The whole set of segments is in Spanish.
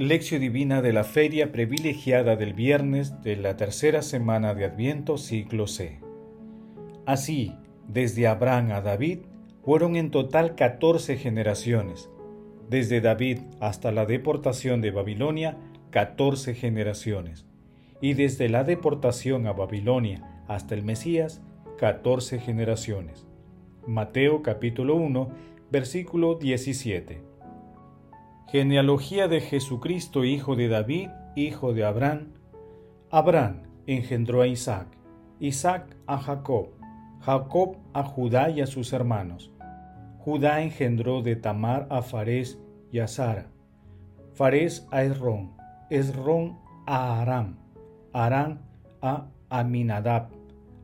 Lección Divina de la Feria Privilegiada del viernes de la tercera semana de Adviento, siglo C. Así, desde Abraham a David, fueron en total 14 generaciones. Desde David hasta la deportación de Babilonia, 14 generaciones. Y desde la deportación a Babilonia hasta el Mesías, 14 generaciones. Mateo capítulo 1, versículo 17. Genealogía de Jesucristo, hijo de David, hijo de Abraham. Abraham engendró a Isaac, Isaac a Jacob, Jacob a Judá y a sus hermanos. Judá engendró de Tamar a Farés y a Sara, Farés a Esrón, Esrón a Aram, Aram a Aminadab,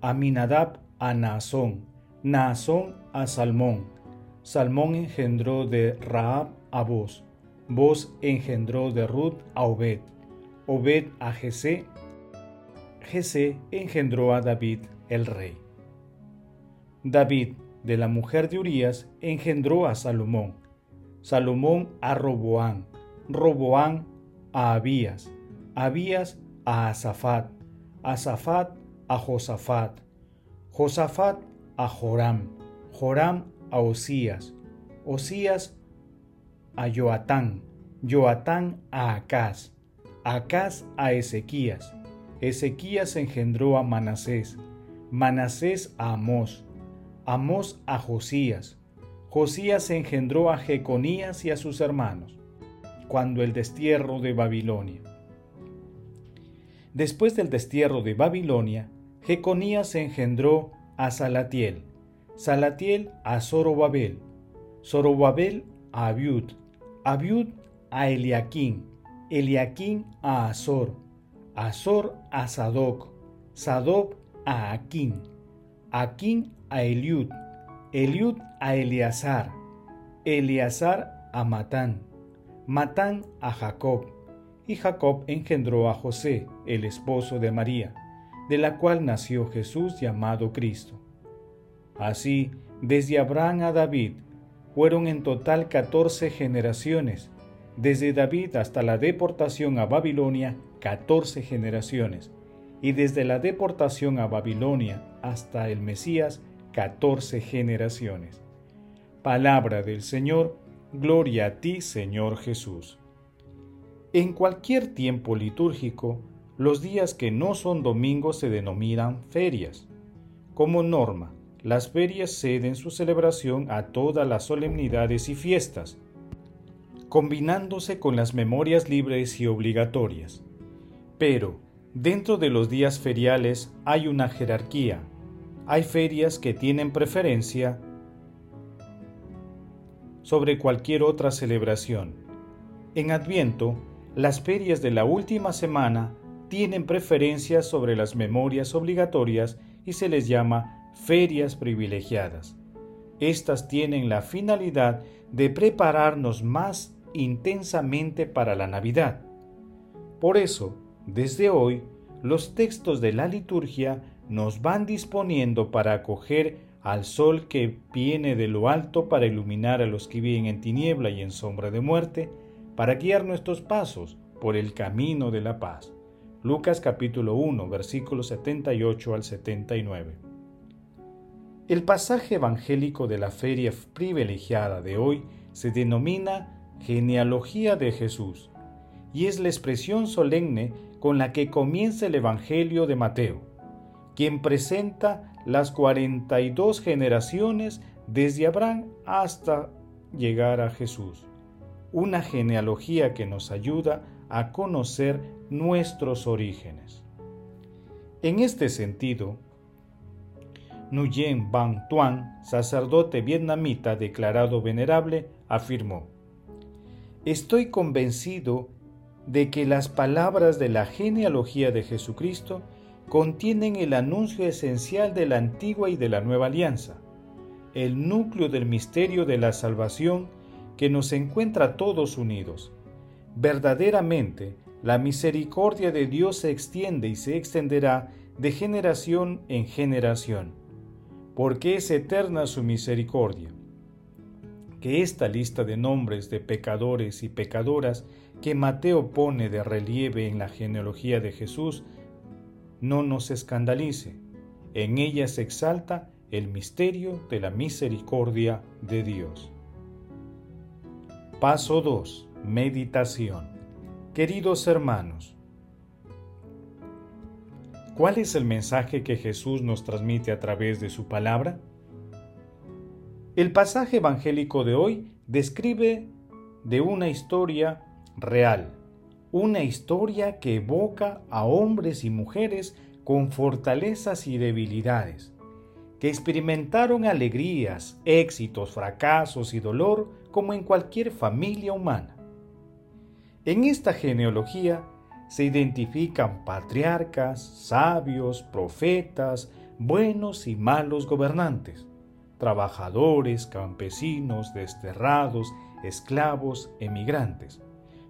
Aminadab a Naasón, Naasón a Salmón, Salmón engendró de Raab a Boz, Vos engendró de Ruth a Obed, Obed a Jesé, Jesé engendró a David el rey. David, de la mujer de Urías, engendró a Salomón, Salomón a Roboán, Roboán a Abías, Abías a Asafat, Asafat a Josafat, Josafat a Joram, Joram a Osías, Osías a Joatán, Joatán a Acaz, Acaz a Ezequías, Ezequías engendró a Manasés, Manasés a Amós, Amós a Josías, Josías engendró a Jeconías y a sus hermanos, cuando el destierro de Babilonia. Después del destierro de Babilonia, Jeconías engendró a Salatiel, Salatiel a Zorobabel, Zorobabel a Abiud, Abiud a Eliaquín, Eliaquín a Azor, Azor a Sadoc, Sadoc a Aquín, Aquín a Eliud, Eliud a Eleazar, Eleazar a Matán, Matán a Jacob, y Jacob engendró a José, el esposo de María, de la cual nació Jesús llamado Cristo. Así, desde Abraham a David, fueron en total 14 generaciones, desde David hasta la deportación a Babilonia, 14 generaciones, y desde la deportación a Babilonia hasta el Mesías, 14 generaciones. Palabra del Señor, gloria a ti, Señor Jesús. En cualquier tiempo litúrgico, los días que no son domingos se denominan ferias. Como norma, las ferias ceden su celebración a todas las solemnidades y fiestas, combinándose con las memorias libres y obligatorias. Pero, dentro de los días feriales hay una jerarquía. Hay ferias que tienen preferencia sobre cualquier otra celebración. En Adviento, las ferias de la última semana tienen preferencia sobre las memorias obligatorias y se les llama ferias privilegiadas. Estas tienen la finalidad de prepararnos más intensamente para la Navidad. Por eso, desde hoy, los textos de la liturgia nos van disponiendo para acoger al sol que viene de lo alto para iluminar a los que viven en tiniebla y en sombra de muerte, para guiar nuestros pasos por el camino de la paz. Lucas capítulo 1, versículos 78 al 79. El pasaje evangélico de la feria privilegiada de hoy se denomina genealogía de Jesús y es la expresión solemne con la que comienza el Evangelio de Mateo, quien presenta las 42 generaciones desde Abraham hasta llegar a Jesús. Una genealogía que nos ayuda a conocer nuestros orígenes. En este sentido, Nguyen Van Tuan, sacerdote vietnamita declarado venerable, afirmó, Estoy convencido de que las palabras de la genealogía de Jesucristo contienen el anuncio esencial de la antigua y de la nueva alianza, el núcleo del misterio de la salvación que nos encuentra todos unidos. Verdaderamente, la misericordia de Dios se extiende y se extenderá de generación en generación porque es eterna su misericordia. que esta lista de nombres de pecadores y pecadoras que Mateo pone de relieve en la genealogía de Jesús no nos escandalice. En ella se exalta el misterio de la misericordia de Dios. Paso 2. Meditación. Queridos hermanos, ¿cuál es el mensaje que Jesús nos transmite a través de su palabra? El pasaje evangélico de hoy describe de una historia real, una historia que evoca a hombres y mujeres con fortalezas y debilidades, que experimentaron alegrías, éxitos, fracasos y dolor como en cualquier familia humana. En esta genealogía se identifican patriarcas, sabios, profetas, buenos y malos gobernantes, trabajadores, campesinos, desterrados, esclavos, emigrantes.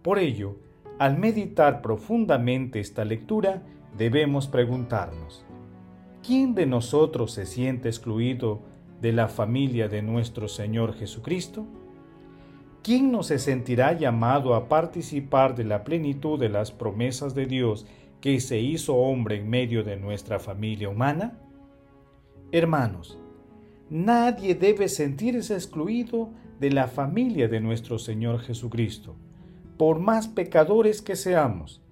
Por ello, al meditar profundamente esta lectura, debemos preguntarnos, ¿quién de nosotros se siente excluido de la familia de nuestro Señor Jesucristo? ¿Quién no se sentirá llamado a participar de la plenitud de las promesas de Dios que se hizo hombre en medio de nuestra familia humana? Hermanos, nadie debe sentirse excluido de la familia de nuestro Señor Jesucristo, por más pecadores que seamos.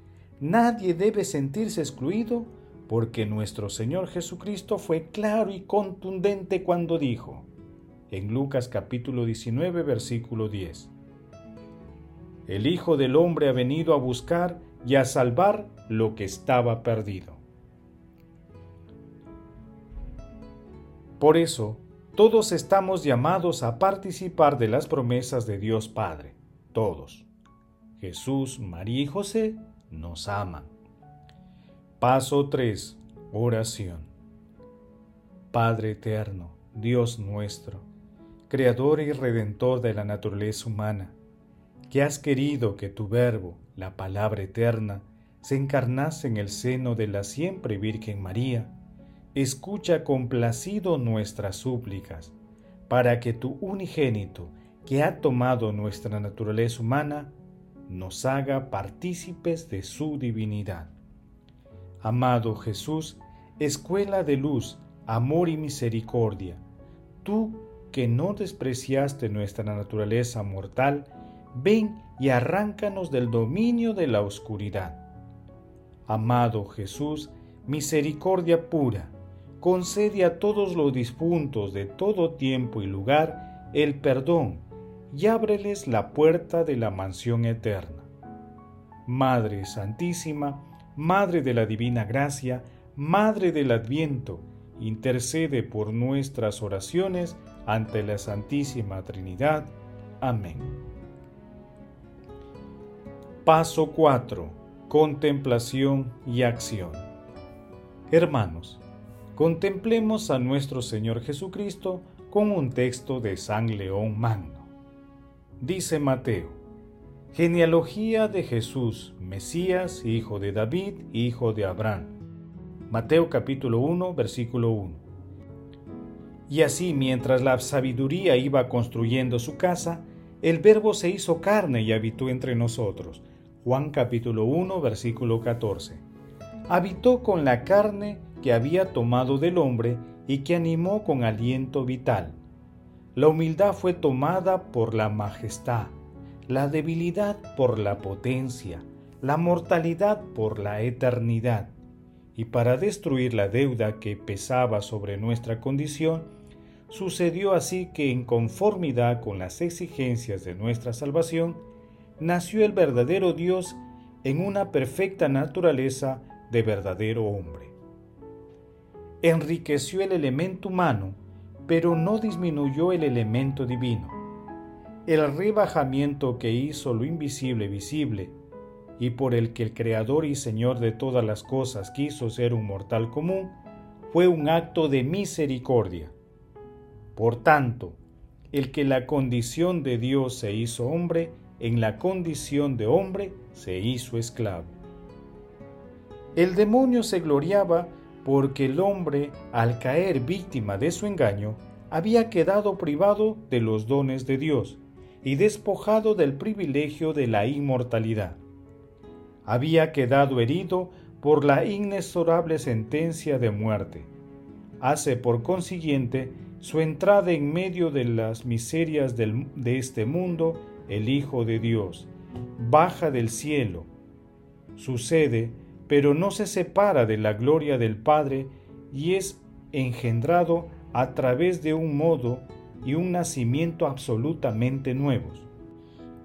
Nadie debe sentirse excluido porque nuestro Señor Jesucristo fue claro y contundente cuando dijo, en Lucas capítulo 19 versículo 10, El Hijo del Hombre ha venido a buscar y a salvar lo que estaba perdido. Por eso, todos estamos llamados a participar de las promesas de Dios Padre, todos. Jesús, María y José nos aman. Paso 3. Oración. Padre eterno, Dios nuestro, Creador y Redentor de la naturaleza humana, que has querido que tu Verbo, la palabra eterna, se encarnase en el seno de la siempre Virgen María, escucha complacido nuestras súplicas, para que tu unigénito, que ha tomado nuestra naturaleza humana, nos haga partícipes de su divinidad. Amado Jesús, escuela de luz, amor y misericordia, tú que no despreciaste nuestra naturaleza mortal, ven y arráncanos del dominio de la oscuridad. Amado Jesús, misericordia pura, concede a todos los difuntos de todo tiempo y lugar el perdón y ábreles la puerta de la mansión eterna. Madre Santísima, Madre de la Divina Gracia, Madre del Adviento, intercede por nuestras oraciones ante la Santísima Trinidad. Amén. Paso 4. Contemplación y acción. Hermanos, contemplemos a nuestro Señor Jesucristo con un texto de San León Magno. Dice Mateo, genealogía de Jesús, Mesías, hijo de David, hijo de Abraham. Mateo capítulo 1, versículo 1. Y así mientras la sabiduría iba construyendo su casa, el Verbo se hizo carne y habitó entre nosotros. Juan capítulo 1, versículo 14. Habitó con la carne que había tomado del hombre y que animó con aliento vital la humildad fue tomada por la majestad, la debilidad por la potencia, la mortalidad por la eternidad. Y para destruir la deuda que pesaba sobre nuestra condición, sucedió así que en conformidad con las exigencias de nuestra salvación, nació el verdadero Dios en una perfecta naturaleza de verdadero hombre. Enriqueció el elemento humano pero no disminuyó el elemento divino. El rebajamiento que hizo lo invisible visible y por el que el Creador y Señor de todas las cosas quiso ser un mortal común, fue un acto de misericordia. Por tanto, el que la condición de Dios se hizo hombre, en la condición de hombre se hizo esclavo. El demonio se gloriaba porque el hombre, al caer víctima de su engaño, había quedado privado de los dones de Dios y despojado del privilegio de la inmortalidad. Había quedado herido por la inexorable sentencia de muerte. Hace por consiguiente su entrada en medio de las miserias de este mundo el Hijo de Dios, baja del cielo, sucede, pero no se separa de la gloria del Padre y es engendrado a través de un modo y un nacimiento absolutamente nuevos.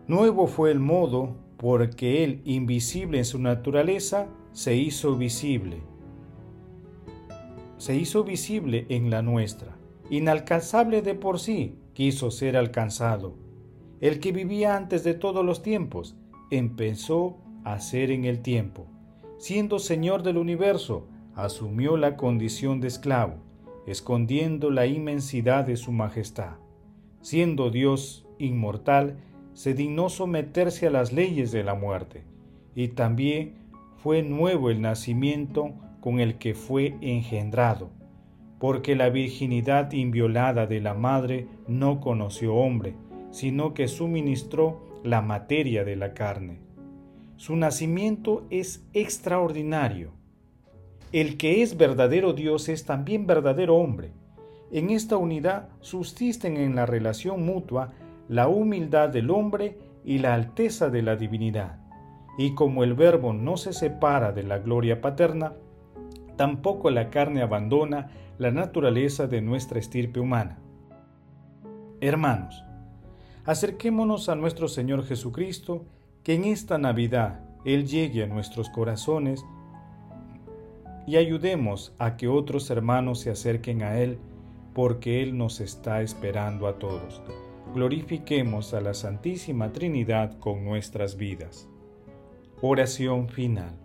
Nuevo fue el modo porque Él, invisible en su naturaleza, se hizo visible. Se hizo visible en la nuestra. Inalcanzable de por sí, quiso ser alcanzado. El que vivía antes de todos los tiempos, empezó a ser en el tiempo. Siendo Señor del universo, asumió la condición de esclavo escondiendo la inmensidad de su majestad. Siendo Dios inmortal, se dignó someterse a las leyes de la muerte, y también fue nuevo el nacimiento con el que fue engendrado, porque la virginidad inviolada de la madre no conoció hombre, sino que suministró la materia de la carne. Su nacimiento es extraordinario el que es verdadero Dios es también verdadero hombre. En esta unidad subsisten en la relación mutua la humildad del hombre y la alteza de la divinidad. Y como el Verbo no se separa de la gloria paterna, tampoco la carne abandona la naturaleza de nuestra estirpe humana. Hermanos, acerquémonos a nuestro Señor Jesucristo, que en esta Navidad Él llegue a nuestros corazones y ayudemos a que otros hermanos se acerquen a Él, porque Él nos está esperando a todos. Glorifiquemos a la Santísima Trinidad con nuestras vidas. Oración final.